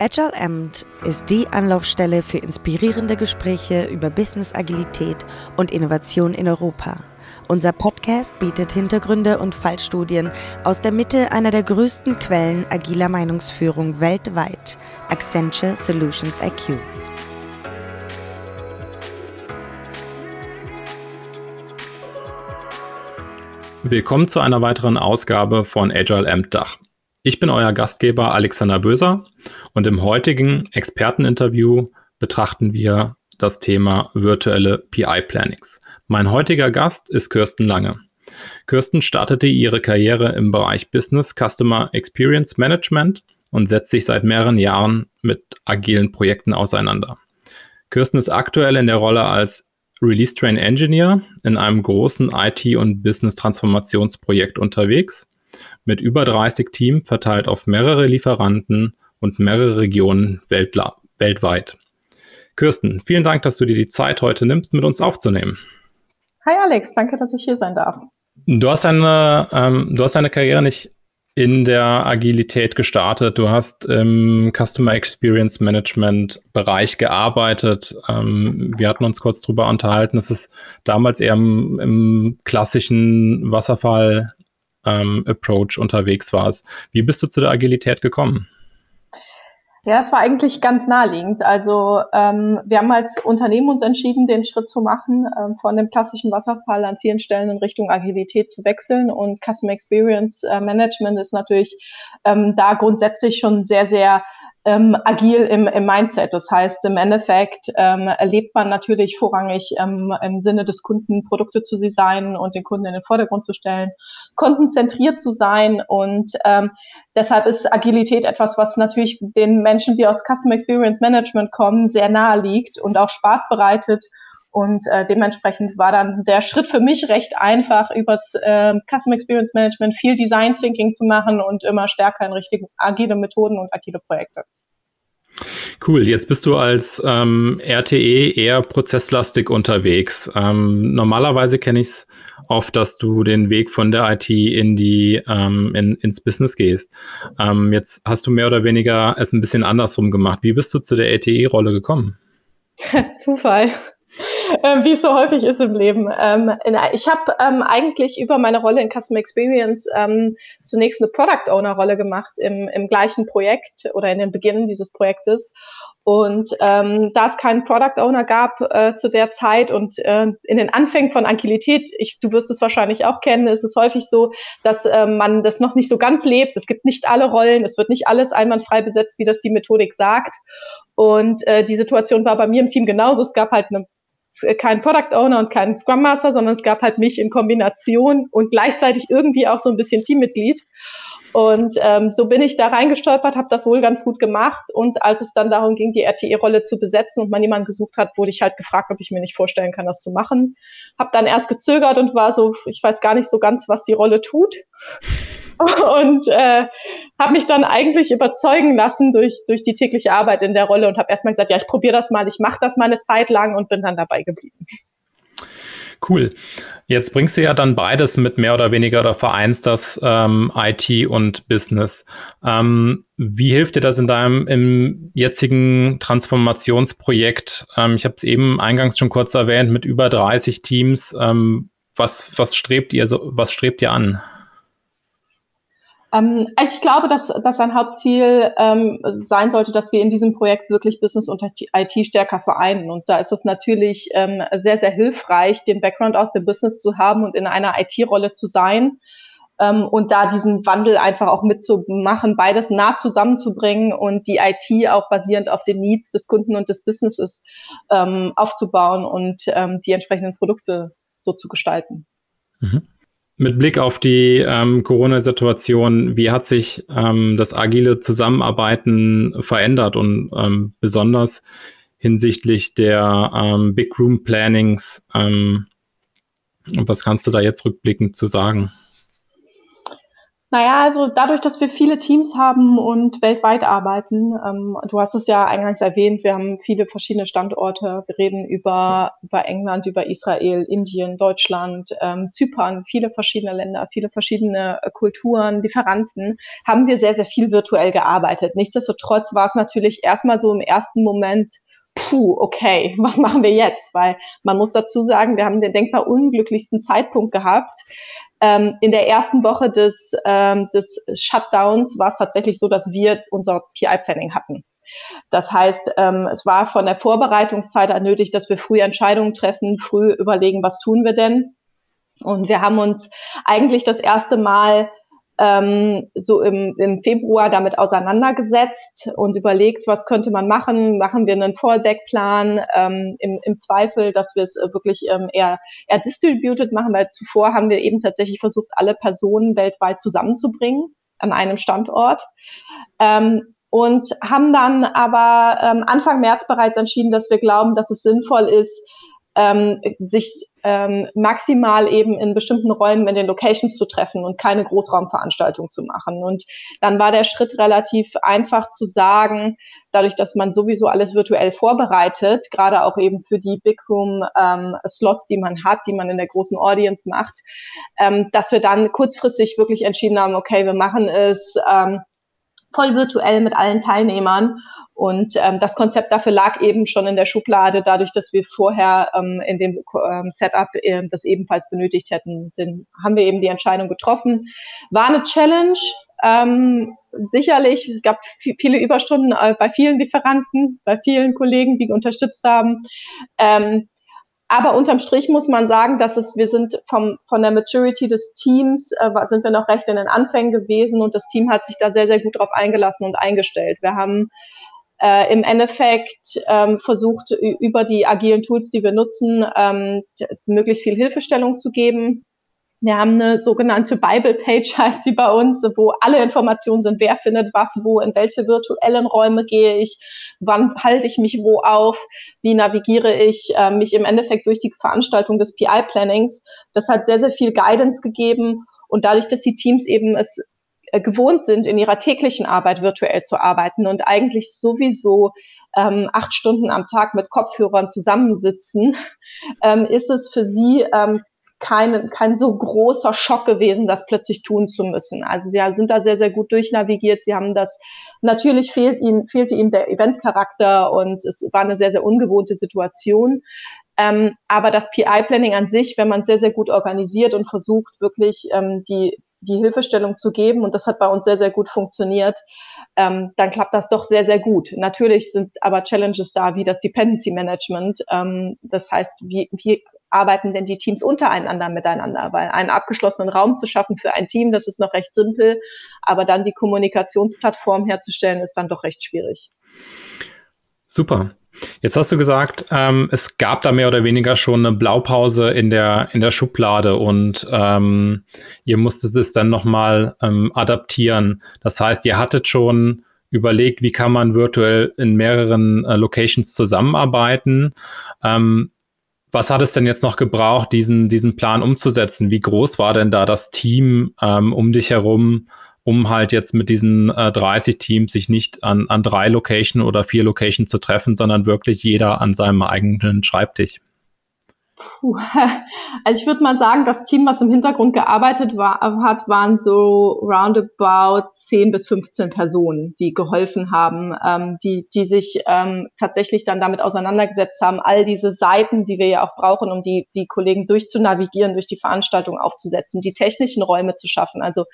Agile Amt ist die Anlaufstelle für inspirierende Gespräche über Business Agilität und Innovation in Europa. Unser Podcast bietet Hintergründe und Fallstudien aus der Mitte einer der größten Quellen agiler Meinungsführung weltweit, Accenture Solutions IQ. Willkommen zu einer weiteren Ausgabe von Agile Amt Dach. Ich bin euer Gastgeber Alexander Böser und im heutigen Experteninterview betrachten wir das Thema virtuelle PI-Plannings. Mein heutiger Gast ist Kirsten Lange. Kirsten startete ihre Karriere im Bereich Business Customer Experience Management und setzt sich seit mehreren Jahren mit agilen Projekten auseinander. Kirsten ist aktuell in der Rolle als Release Train Engineer in einem großen IT- und Business-Transformationsprojekt unterwegs mit über 30 Teams verteilt auf mehrere Lieferanten und mehrere Regionen weltweit. Kirsten, vielen Dank, dass du dir die Zeit heute nimmst, mit uns aufzunehmen. Hi Alex, danke, dass ich hier sein darf. Du hast deine, ähm, du hast deine Karriere nicht in der Agilität gestartet. Du hast im Customer Experience Management Bereich gearbeitet. Ähm, wir hatten uns kurz drüber unterhalten. Es ist damals eher im, im klassischen Wasserfall ähm, Approach unterwegs warst. Wie bist du zu der Agilität gekommen? Ja, es war eigentlich ganz naheliegend. Also ähm, wir haben als Unternehmen uns entschieden, den Schritt zu machen, ähm, von dem klassischen Wasserfall an vielen Stellen in Richtung Agilität zu wechseln. Und Customer Experience äh, Management ist natürlich ähm, da grundsätzlich schon sehr, sehr ähm, agil im, im Mindset. Das heißt, im Endeffekt ähm, erlebt man natürlich vorrangig ähm, im Sinne des Kunden Produkte zu designen und den Kunden in den Vordergrund zu stellen, kundenzentriert zu sein und ähm, deshalb ist Agilität etwas, was natürlich den Menschen, die aus Customer Experience Management kommen, sehr nahe liegt und auch Spaß bereitet. Und äh, dementsprechend war dann der Schritt für mich recht einfach, übers äh, Customer Experience Management viel Design Thinking zu machen und immer stärker in Richtung agile Methoden und agile Projekte. Cool, jetzt bist du als ähm, RTE eher prozesslastig unterwegs. Ähm, normalerweise kenne ich es oft, dass du den Weg von der IT in die ähm, in, ins Business gehst. Ähm, jetzt hast du mehr oder weniger es ein bisschen andersrum gemacht. Wie bist du zu der RTE-Rolle gekommen? Zufall. Ähm, wie es so häufig ist im Leben. Ähm, ich habe ähm, eigentlich über meine Rolle in Customer Experience ähm, zunächst eine Product Owner Rolle gemacht im, im gleichen Projekt oder in den Beginn dieses Projektes. Und ähm, da es keinen Product Owner gab äh, zu der Zeit und äh, in den Anfängen von Agilität, ich, du wirst es wahrscheinlich auch kennen, ist es häufig so, dass äh, man das noch nicht so ganz lebt. Es gibt nicht alle Rollen, es wird nicht alles einwandfrei besetzt, wie das die Methodik sagt. Und äh, die Situation war bei mir im Team genauso. Es gab halt eine kein Product Owner und kein Scrum Master, sondern es gab halt mich in Kombination und gleichzeitig irgendwie auch so ein bisschen Teammitglied. Und ähm, so bin ich da reingestolpert, habe das wohl ganz gut gemacht. Und als es dann darum ging, die RTE-Rolle zu besetzen und man jemanden gesucht hat, wurde ich halt gefragt, ob ich mir nicht vorstellen kann, das zu machen. Habe dann erst gezögert und war so, ich weiß gar nicht so ganz, was die Rolle tut. und äh, habe mich dann eigentlich überzeugen lassen durch, durch die tägliche Arbeit in der Rolle und habe erstmal gesagt, ja, ich probiere das mal, ich mache das mal eine Zeit lang und bin dann dabei geblieben. Cool. Jetzt bringst du ja dann beides mit mehr oder weniger oder vereinst das ähm, IT und Business. Ähm, wie hilft dir das in deinem im jetzigen Transformationsprojekt? Ähm, ich habe es eben eingangs schon kurz erwähnt mit über 30 Teams. Ähm, was, was strebt ihr so, was strebt ihr an? Ähm, also ich glaube, dass, dass ein Hauptziel ähm, sein sollte, dass wir in diesem Projekt wirklich Business und IT stärker vereinen. Und da ist es natürlich ähm, sehr, sehr hilfreich, den Background aus dem Business zu haben und in einer IT-Rolle zu sein. Ähm, und da diesen Wandel einfach auch mitzumachen, beides nah zusammenzubringen und die IT auch basierend auf den Needs des Kunden und des Businesses ähm, aufzubauen und ähm, die entsprechenden Produkte so zu gestalten. Mhm. Mit Blick auf die ähm, Corona-Situation, wie hat sich ähm, das agile Zusammenarbeiten verändert und ähm, besonders hinsichtlich der ähm, Big Room Plannings? Ähm, was kannst du da jetzt rückblickend zu sagen? Naja, also dadurch, dass wir viele Teams haben und weltweit arbeiten, ähm, du hast es ja eingangs erwähnt, wir haben viele verschiedene Standorte. Wir reden über, über England, über Israel, Indien, Deutschland, ähm, Zypern, viele verschiedene Länder, viele verschiedene äh, Kulturen, Lieferanten, haben wir sehr, sehr viel virtuell gearbeitet. Nichtsdestotrotz war es natürlich erstmal so im ersten Moment, puh, okay, was machen wir jetzt? Weil man muss dazu sagen, wir haben den denkbar unglücklichsten Zeitpunkt gehabt. Ähm, in der ersten Woche des, ähm, des Shutdowns war es tatsächlich so, dass wir unser PI-Planning hatten. Das heißt, ähm, es war von der Vorbereitungszeit an nötig, dass wir früh Entscheidungen treffen, früh überlegen, was tun wir denn. Und wir haben uns eigentlich das erste Mal ähm, so im, im Februar damit auseinandergesetzt und überlegt, was könnte man machen? Machen wir einen Fallback-Plan ähm, im, im Zweifel, dass wir es äh, wirklich ähm, eher, eher distributed machen, weil zuvor haben wir eben tatsächlich versucht, alle Personen weltweit zusammenzubringen an einem Standort. Ähm, und haben dann aber ähm, Anfang März bereits entschieden, dass wir glauben, dass es sinnvoll ist, ähm, sich ähm, maximal eben in bestimmten Räumen in den Locations zu treffen und keine Großraumveranstaltung zu machen. Und dann war der Schritt relativ einfach zu sagen, dadurch, dass man sowieso alles virtuell vorbereitet, gerade auch eben für die Big Room ähm, Slots, die man hat, die man in der großen Audience macht, ähm, dass wir dann kurzfristig wirklich entschieden haben, okay, wir machen es ähm, voll virtuell mit allen Teilnehmern und ähm, das Konzept dafür lag eben schon in der Schublade, dadurch, dass wir vorher ähm, in dem ähm, Setup äh, das ebenfalls benötigt hätten. Dann haben wir eben die Entscheidung getroffen. War eine Challenge. Ähm, sicherlich, es gab viele Überstunden äh, bei vielen Lieferanten, bei vielen Kollegen, die unterstützt haben. Ähm, aber unterm Strich muss man sagen, dass es, wir sind vom, von der Maturity des Teams, äh, sind wir noch recht in den Anfängen gewesen und das Team hat sich da sehr, sehr gut drauf eingelassen und eingestellt. Wir haben äh, im Endeffekt ähm, versucht, über die agilen Tools, die wir nutzen, ähm, möglichst viel Hilfestellung zu geben. Wir haben eine sogenannte Bible Page, heißt sie bei uns, wo alle Informationen sind, wer findet was wo, in welche virtuellen Räume gehe ich, wann halte ich mich wo auf, wie navigiere ich äh, mich im Endeffekt durch die Veranstaltung des PI-Plannings. Das hat sehr, sehr viel Guidance gegeben und dadurch, dass die Teams eben es äh, gewohnt sind, in ihrer täglichen Arbeit virtuell zu arbeiten und eigentlich sowieso ähm, acht Stunden am Tag mit Kopfhörern zusammensitzen, ähm, ist es für sie ähm, kein, kein so großer Schock gewesen, das plötzlich tun zu müssen. Also sie sind da sehr, sehr gut durchnavigiert. Sie haben das, natürlich fehlt ihnen, fehlte ihnen der Eventcharakter und es war eine sehr, sehr ungewohnte Situation. Ähm, aber das PI-Planning an sich, wenn man sehr, sehr gut organisiert und versucht, wirklich ähm, die, die Hilfestellung zu geben, und das hat bei uns sehr, sehr gut funktioniert, ähm, dann klappt das doch sehr, sehr gut. Natürlich sind aber Challenges da, wie das Dependency Management. Ähm, das heißt, wie, wie arbeiten denn die Teams untereinander miteinander? Weil einen abgeschlossenen Raum zu schaffen für ein Team, das ist noch recht simpel, aber dann die Kommunikationsplattform herzustellen, ist dann doch recht schwierig. Super. Jetzt hast du gesagt, ähm, es gab da mehr oder weniger schon eine Blaupause in der, in der Schublade und ähm, ihr musstet es dann nochmal ähm, adaptieren. Das heißt, ihr hattet schon überlegt, wie kann man virtuell in mehreren äh, Locations zusammenarbeiten. Ähm, was hat es denn jetzt noch gebraucht, diesen, diesen Plan umzusetzen? Wie groß war denn da das Team ähm, um dich herum, um halt jetzt mit diesen äh, 30 Teams sich nicht an, an drei Locations oder vier Locations zu treffen, sondern wirklich jeder an seinem eigenen Schreibtisch? Puh. Also ich würde mal sagen, das Team, was im Hintergrund gearbeitet war, hat, waren so roundabout 10 bis 15 Personen, die geholfen haben, ähm, die, die sich ähm, tatsächlich dann damit auseinandergesetzt haben, all diese Seiten, die wir ja auch brauchen, um die, die Kollegen durchzunavigieren, durch die Veranstaltung aufzusetzen, die technischen Räume zu schaffen. Also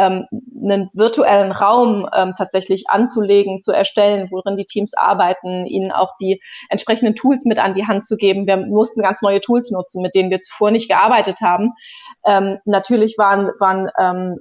ähm, einen virtuellen Raum ähm, tatsächlich anzulegen, zu erstellen, worin die Teams arbeiten, ihnen auch die entsprechenden Tools mit an die Hand zu geben. Wir mussten ganz neue Tools nutzen, mit denen wir zuvor nicht gearbeitet haben. Ähm, natürlich waren, waren ähm,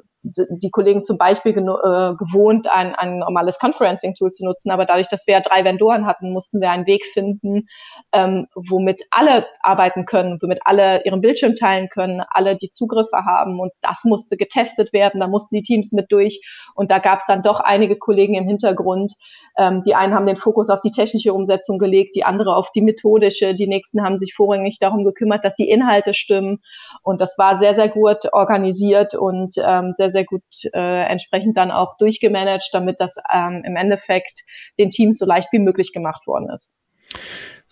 die Kollegen zum Beispiel äh, gewohnt, ein, ein normales Conferencing-Tool zu nutzen. Aber dadurch, dass wir ja drei Vendoren hatten, mussten wir einen Weg finden, ähm, womit alle arbeiten können, womit alle ihren Bildschirm teilen können, alle die Zugriffe haben. Und das musste getestet werden. Da mussten die Teams mit durch. Und da gab es dann doch einige Kollegen im Hintergrund. Ähm, die einen haben den Fokus auf die technische Umsetzung gelegt, die andere auf die methodische. Die nächsten haben sich vorrangig darum gekümmert, dass die Inhalte stimmen. Und das war sehr, sehr gut organisiert und ähm, sehr, sehr sehr gut äh, entsprechend dann auch durchgemanagt, damit das ähm, im Endeffekt den Teams so leicht wie möglich gemacht worden ist.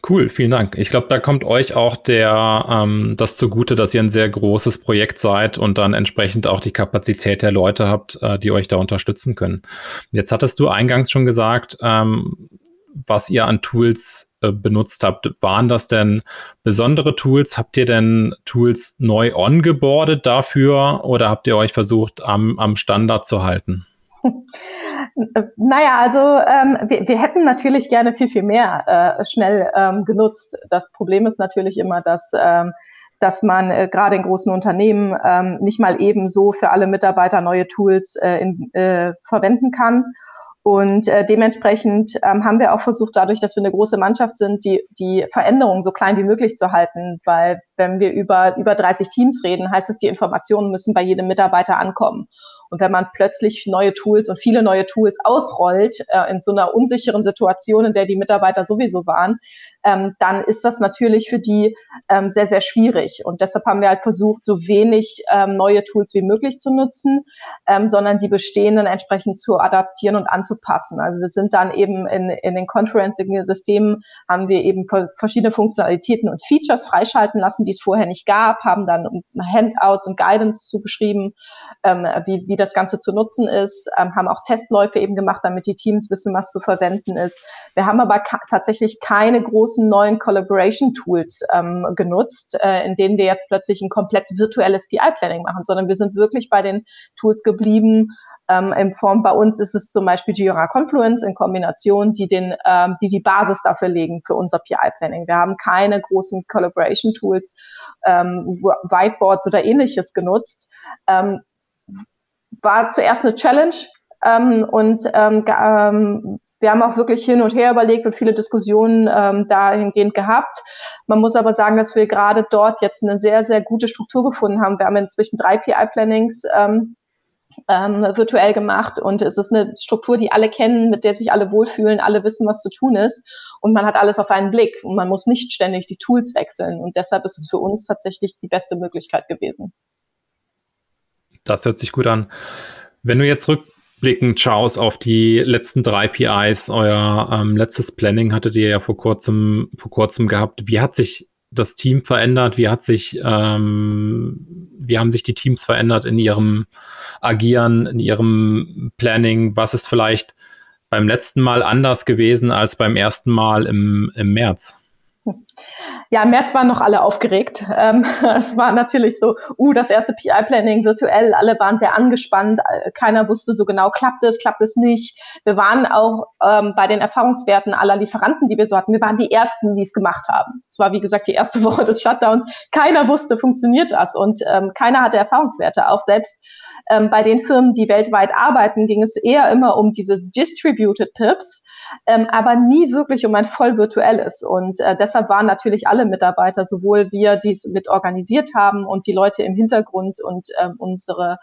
Cool, vielen Dank. Ich glaube, da kommt euch auch der ähm, das zugute, dass ihr ein sehr großes Projekt seid und dann entsprechend auch die Kapazität der Leute habt, äh, die euch da unterstützen können. Jetzt hattest du eingangs schon gesagt, ähm, was ihr an Tools äh, benutzt habt. Waren das denn besondere Tools? Habt ihr denn Tools neu ongeboardet dafür oder habt ihr euch versucht, am, am Standard zu halten? Naja, also ähm, wir, wir hätten natürlich gerne viel, viel mehr äh, schnell ähm, genutzt. Das Problem ist natürlich immer, dass ähm, dass man äh, gerade in großen Unternehmen ähm, nicht mal eben so für alle Mitarbeiter neue Tools äh, in, äh, verwenden kann. Und äh, dementsprechend ähm, haben wir auch versucht, dadurch, dass wir eine große Mannschaft sind, die, die Veränderungen so klein wie möglich zu halten. Weil wenn wir über, über 30 Teams reden, heißt es, die Informationen müssen bei jedem Mitarbeiter ankommen. Und wenn man plötzlich neue Tools und viele neue Tools ausrollt äh, in so einer unsicheren Situation, in der die Mitarbeiter sowieso waren, ähm, dann ist das natürlich für die ähm, sehr, sehr schwierig. Und deshalb haben wir halt versucht, so wenig ähm, neue Tools wie möglich zu nutzen, ähm, sondern die bestehenden entsprechend zu adaptieren und anzupassen. Also wir sind dann eben in, in den Conferencing-Systemen, haben wir eben verschiedene Funktionalitäten und Features freischalten lassen, die es vorher nicht gab, haben dann Handouts und Guidance zugeschrieben, ähm, wie, wie das Ganze zu nutzen ist, ähm, haben auch Testläufe eben gemacht, damit die Teams wissen, was zu verwenden ist. Wir haben aber tatsächlich keine großen neuen Collaboration-Tools ähm, genutzt, äh, in denen wir jetzt plötzlich ein komplett virtuelles PI-Planning machen, sondern wir sind wirklich bei den Tools geblieben, ähm, in Form bei uns ist es zum Beispiel Jira Confluence in Kombination, die den, ähm, die die Basis dafür legen für unser PI-Planning. Wir haben keine großen Collaboration-Tools, ähm, Whiteboards oder ähnliches genutzt. Ähm, war zuerst eine Challenge ähm, und ähm, ähm, wir haben auch wirklich hin und her überlegt und viele Diskussionen ähm, dahingehend gehabt. Man muss aber sagen, dass wir gerade dort jetzt eine sehr, sehr gute Struktur gefunden haben. Wir haben inzwischen drei PI-Plannings ähm, ähm, virtuell gemacht und es ist eine Struktur, die alle kennen, mit der sich alle wohlfühlen, alle wissen, was zu tun ist und man hat alles auf einen Blick und man muss nicht ständig die Tools wechseln und deshalb ist es für uns tatsächlich die beste Möglichkeit gewesen. Das hört sich gut an. Wenn du jetzt rückblickend schaust auf die letzten drei PIs, euer ähm, letztes Planning hattet ihr ja vor kurzem, vor kurzem gehabt. Wie hat sich das Team verändert? Wie hat sich, ähm, wie haben sich die Teams verändert in ihrem Agieren, in ihrem Planning? Was ist vielleicht beim letzten Mal anders gewesen als beim ersten Mal im, im März? Ja, im März waren noch alle aufgeregt. Ähm, es war natürlich so, uh, das erste PI-Planning virtuell, alle waren sehr angespannt, äh, keiner wusste so genau, klappt es, klappt es nicht. Wir waren auch ähm, bei den Erfahrungswerten aller Lieferanten, die wir so hatten, wir waren die Ersten, die es gemacht haben. Es war, wie gesagt, die erste Woche des Shutdowns. Keiner wusste, funktioniert das und ähm, keiner hatte Erfahrungswerte. Auch selbst ähm, bei den Firmen, die weltweit arbeiten, ging es eher immer um diese Distributed Pips, ähm, aber nie wirklich um ein voll virtuelles. Und äh, deshalb waren natürlich alle Mitarbeiter, sowohl wir, die es mit organisiert haben und die Leute im Hintergrund und ähm, unsere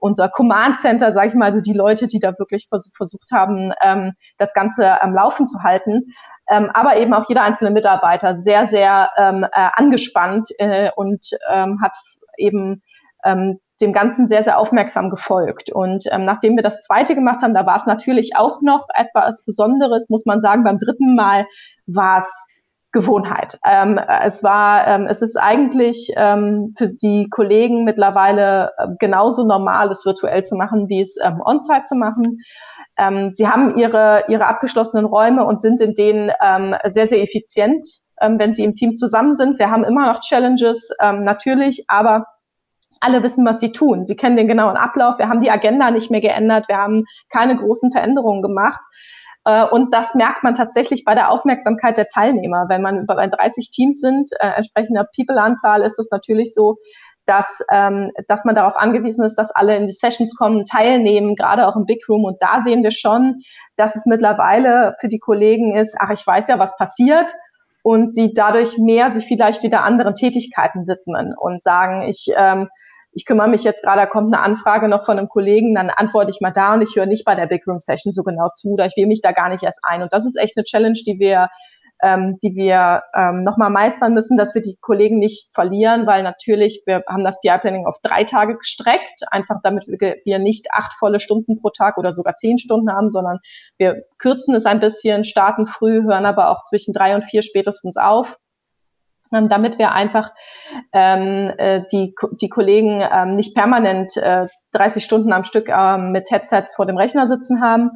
unser Command Center, sage ich mal, also die Leute, die da wirklich vers versucht haben, ähm, das Ganze am Laufen zu halten, ähm, aber eben auch jeder einzelne Mitarbeiter sehr, sehr ähm, äh, angespannt äh, und ähm, hat eben ähm, dem Ganzen sehr, sehr aufmerksam gefolgt. Und ähm, nachdem wir das zweite gemacht haben, da war es natürlich auch noch etwas Besonderes, muss man sagen. Beim dritten Mal war es Gewohnheit. Ähm, es war, ähm, es ist eigentlich ähm, für die Kollegen mittlerweile äh, genauso normal, es virtuell zu machen, wie es ähm, on-site zu machen. Ähm, sie haben ihre, ihre abgeschlossenen Räume und sind in denen ähm, sehr, sehr effizient, ähm, wenn sie im Team zusammen sind. Wir haben immer noch Challenges, ähm, natürlich, aber alle wissen, was sie tun. Sie kennen den genauen Ablauf. Wir haben die Agenda nicht mehr geändert. Wir haben keine großen Veränderungen gemacht. Äh, und das merkt man tatsächlich bei der Aufmerksamkeit der Teilnehmer. Wenn man bei 30 Teams sind, äh, entsprechender People-Anzahl, ist es natürlich so, dass, ähm, dass man darauf angewiesen ist, dass alle in die Sessions kommen, teilnehmen, gerade auch im Big Room. Und da sehen wir schon, dass es mittlerweile für die Kollegen ist, ach, ich weiß ja, was passiert und sie dadurch mehr sich vielleicht wieder anderen Tätigkeiten widmen und sagen, ich ähm, ich kümmere mich jetzt gerade, da kommt eine Anfrage noch von einem Kollegen, dann antworte ich mal da und ich höre nicht bei der Big Room Session so genau zu, da ich will mich da gar nicht erst ein. Und das ist echt eine Challenge, die wir ähm, die wir ähm, nochmal meistern müssen, dass wir die Kollegen nicht verlieren, weil natürlich, wir haben das BI-Planning auf drei Tage gestreckt, einfach damit wir nicht acht volle Stunden pro Tag oder sogar zehn Stunden haben, sondern wir kürzen es ein bisschen, starten früh, hören aber auch zwischen drei und vier spätestens auf damit wir einfach ähm, äh, die, die Kollegen ähm, nicht permanent äh, 30 Stunden am Stück ähm, mit Headsets vor dem Rechner sitzen haben,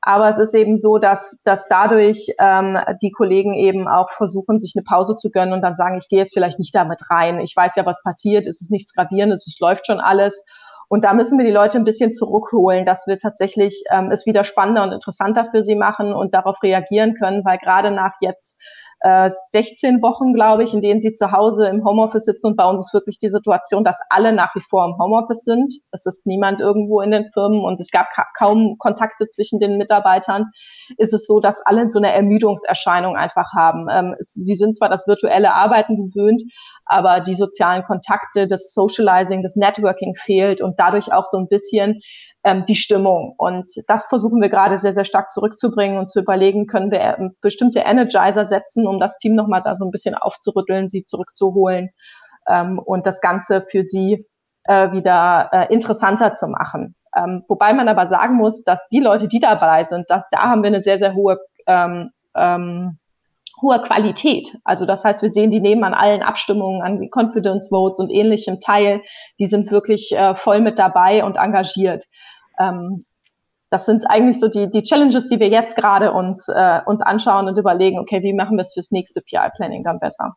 aber es ist eben so, dass, dass dadurch ähm, die Kollegen eben auch versuchen, sich eine Pause zu gönnen und dann sagen, ich gehe jetzt vielleicht nicht damit rein. Ich weiß ja, was passiert. Es ist nichts Gravierendes. Es läuft schon alles. Und da müssen wir die Leute ein bisschen zurückholen, dass wir tatsächlich ähm, es wieder spannender und interessanter für sie machen und darauf reagieren können, weil gerade nach jetzt äh, 16 Wochen, glaube ich, in denen sie zu Hause im Homeoffice sitzen. Und bei uns ist wirklich die Situation, dass alle nach wie vor im Homeoffice sind. Es ist niemand irgendwo in den Firmen und es gab ka kaum Kontakte zwischen den Mitarbeitern. Ist es so, dass alle so eine Ermüdungserscheinung einfach haben. Ähm, sie sind zwar das virtuelle Arbeiten gewöhnt, aber die sozialen Kontakte, das Socializing, das Networking fehlt und dadurch auch so ein bisschen ähm, die Stimmung. Und das versuchen wir gerade sehr, sehr stark zurückzubringen und zu überlegen, können wir ähm, bestimmte Energizer setzen, um das Team nochmal da so ein bisschen aufzurütteln, sie zurückzuholen ähm, und das Ganze für sie äh, wieder äh, interessanter zu machen. Ähm, wobei man aber sagen muss, dass die Leute, die dabei sind, dass, da haben wir eine sehr, sehr hohe ähm, ähm, hoher Qualität. Also das heißt, wir sehen, die nehmen an allen Abstimmungen, an Confidence Votes und ähnlichem teil. Die sind wirklich äh, voll mit dabei und engagiert. Ähm, das sind eigentlich so die, die Challenges, die wir jetzt gerade uns, äh, uns anschauen und überlegen, okay, wie machen wir es fürs nächste PI-Planning dann besser?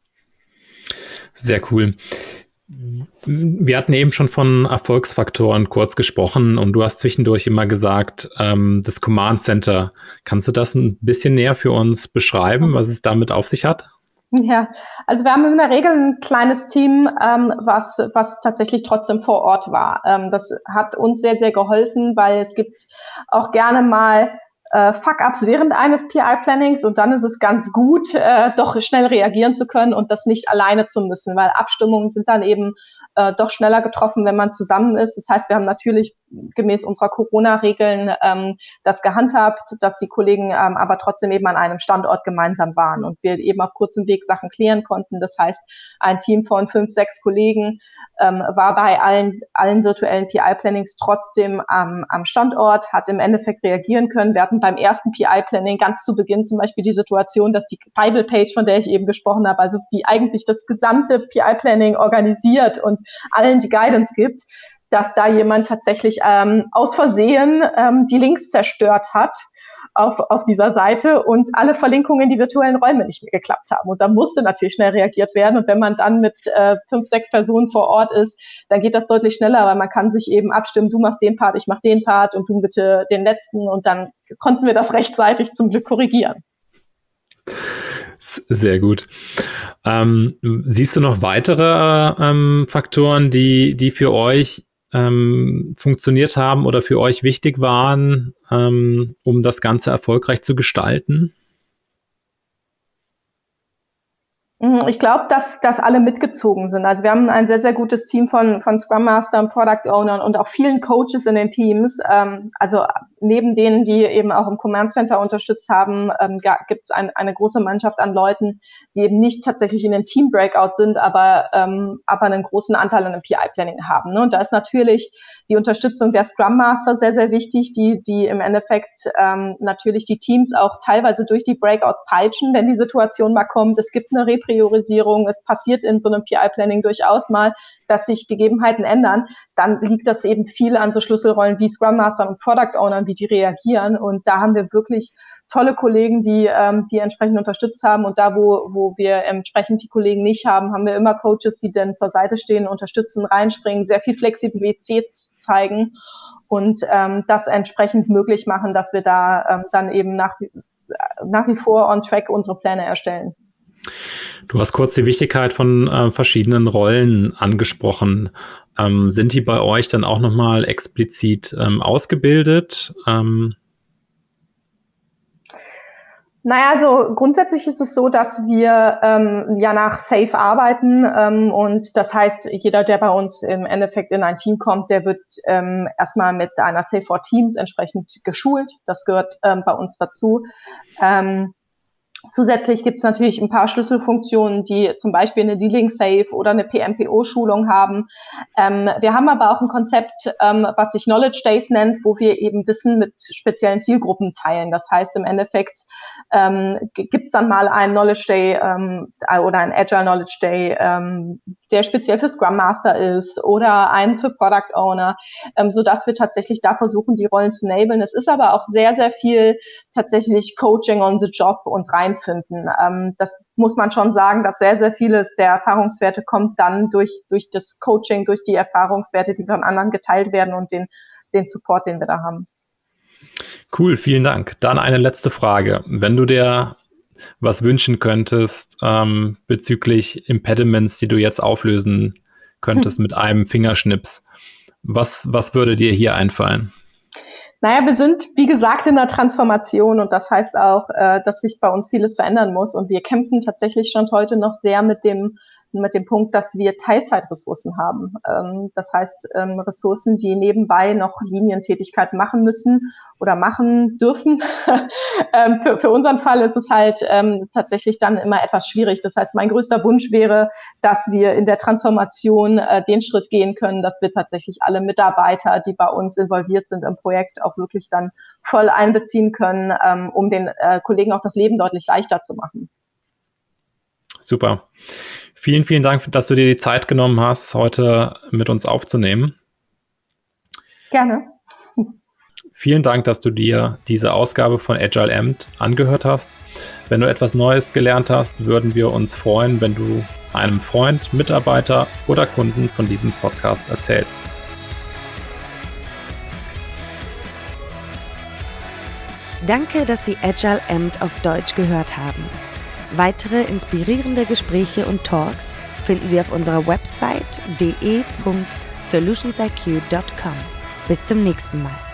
Sehr cool. Wir hatten eben schon von Erfolgsfaktoren kurz gesprochen und du hast zwischendurch immer gesagt, ähm, das Command Center. Kannst du das ein bisschen näher für uns beschreiben, was es damit auf sich hat? Ja, also wir haben in der Regel ein kleines Team, ähm, was, was tatsächlich trotzdem vor Ort war. Ähm, das hat uns sehr, sehr geholfen, weil es gibt auch gerne mal äh, Fuck-ups während eines PI-Plannings und dann ist es ganz gut, äh, doch schnell reagieren zu können und das nicht alleine zu müssen, weil Abstimmungen sind dann eben äh, doch schneller getroffen, wenn man zusammen ist. Das heißt, wir haben natürlich gemäß unserer Corona-Regeln ähm, das gehandhabt, dass die Kollegen ähm, aber trotzdem eben an einem Standort gemeinsam waren und wir eben auf kurzem Weg Sachen klären konnten. Das heißt, ein Team von fünf, sechs Kollegen ähm, war bei allen, allen virtuellen PI-Plannings trotzdem ähm, am Standort, hat im Endeffekt reagieren können. Wir hatten beim ersten PI-Planning ganz zu Beginn zum Beispiel die Situation, dass die Bible-Page, von der ich eben gesprochen habe, also die eigentlich das gesamte PI-Planning organisiert und allen die Guidance gibt, dass da jemand tatsächlich ähm, aus Versehen ähm, die Links zerstört hat auf, auf dieser Seite und alle Verlinkungen in die virtuellen Räume nicht mehr geklappt haben. Und da musste natürlich schnell reagiert werden. Und wenn man dann mit äh, fünf, sechs Personen vor Ort ist, dann geht das deutlich schneller, weil man kann sich eben abstimmen, du machst den Part, ich mach den Part und du bitte den letzten. Und dann konnten wir das rechtzeitig zum Glück korrigieren. Sehr gut. Ähm, siehst du noch weitere ähm, Faktoren, die, die für euch ähm, funktioniert haben oder für euch wichtig waren, ähm, um das Ganze erfolgreich zu gestalten? Mhm, ich glaube, dass, dass alle mitgezogen sind. Also wir haben ein sehr, sehr gutes Team von, von Scrum Mastern, Product Ownern und auch vielen Coaches in den Teams. Ähm, also neben denen, die eben auch im Command Center unterstützt haben, ähm, gibt es ein, eine große Mannschaft an Leuten, die eben nicht tatsächlich in den Team Breakout sind, aber, ähm, aber einen großen Anteil an dem PI-Planning haben. Ne? Und da ist natürlich die Unterstützung der Scrum Master sehr, sehr wichtig, die, die im Endeffekt ähm, natürlich die Teams auch teilweise durch die Breakouts peitschen, wenn die Situation mal kommt. Es gibt eine Repräsentation Priorisierung, es passiert in so einem PI-Planning durchaus mal, dass sich Gegebenheiten ändern, dann liegt das eben viel an so Schlüsselrollen wie Scrum Master und Product Ownern, wie die reagieren. Und da haben wir wirklich tolle Kollegen, die, ähm, die entsprechend unterstützt haben. Und da, wo, wo wir entsprechend die Kollegen nicht haben, haben wir immer Coaches, die dann zur Seite stehen, unterstützen, reinspringen, sehr viel Flexibilität zeigen und ähm, das entsprechend möglich machen, dass wir da ähm, dann eben nach, nach wie vor on track unsere Pläne erstellen. Du hast kurz die Wichtigkeit von äh, verschiedenen Rollen angesprochen. Ähm, sind die bei euch dann auch nochmal explizit ähm, ausgebildet? Ähm naja, also grundsätzlich ist es so, dass wir ähm, ja nach Safe arbeiten ähm, und das heißt, jeder, der bei uns im Endeffekt in ein Team kommt, der wird ähm, erstmal mit einer Safe for Teams entsprechend geschult. Das gehört ähm, bei uns dazu. Ähm, Zusätzlich gibt es natürlich ein paar Schlüsselfunktionen, die zum Beispiel eine Dealing Safe oder eine PMPO-Schulung haben. Ähm, wir haben aber auch ein Konzept, ähm, was sich Knowledge Days nennt, wo wir eben Wissen mit speziellen Zielgruppen teilen. Das heißt, im Endeffekt ähm, gibt es dann mal einen Knowledge Day ähm, oder einen Agile Knowledge Day, ähm, der speziell für Scrum Master ist oder einen für Product Owner, ähm, so dass wir tatsächlich da versuchen, die Rollen zu enablen. Es ist aber auch sehr, sehr viel tatsächlich Coaching on the Job und rein finden. Ähm, das muss man schon sagen, dass sehr, sehr vieles der Erfahrungswerte kommt dann durch, durch das Coaching, durch die Erfahrungswerte, die von anderen geteilt werden und den, den Support, den wir da haben. Cool, vielen Dank. Dann eine letzte Frage. Wenn du dir was wünschen könntest ähm, bezüglich Impediments, die du jetzt auflösen könntest hm. mit einem Fingerschnips, was, was würde dir hier einfallen? Naja, wir sind, wie gesagt, in der Transformation und das heißt auch, äh, dass sich bei uns vieles verändern muss. Und wir kämpfen tatsächlich schon heute noch sehr mit dem mit dem Punkt, dass wir Teilzeitressourcen haben. Ähm, das heißt, ähm, Ressourcen, die nebenbei noch Linientätigkeit machen müssen oder machen dürfen. ähm, für, für unseren Fall ist es halt tatsächlich dann immer etwas schwierig. Das heißt, mein größter Wunsch wäre, dass wir in der Transformation äh, den Schritt gehen können, dass wir tatsächlich alle Mitarbeiter, die bei uns involviert sind im Projekt, auch wirklich dann voll einbeziehen können, um den äh, Kollegen auch das Leben deutlich leichter zu machen. Super. Vielen, vielen Dank, dass du dir die Zeit genommen hast, heute mit uns aufzunehmen. Gerne. Vielen Dank, dass du dir diese Ausgabe von Agile Amt angehört hast. Wenn du etwas Neues gelernt hast, würden wir uns freuen, wenn du einem Freund, Mitarbeiter oder Kunden von diesem Podcast erzählst. Danke, dass Sie Agile Amt auf Deutsch gehört haben. Weitere inspirierende Gespräche und Talks finden Sie auf unserer Website de.solutionsiq.com. Bis zum nächsten Mal.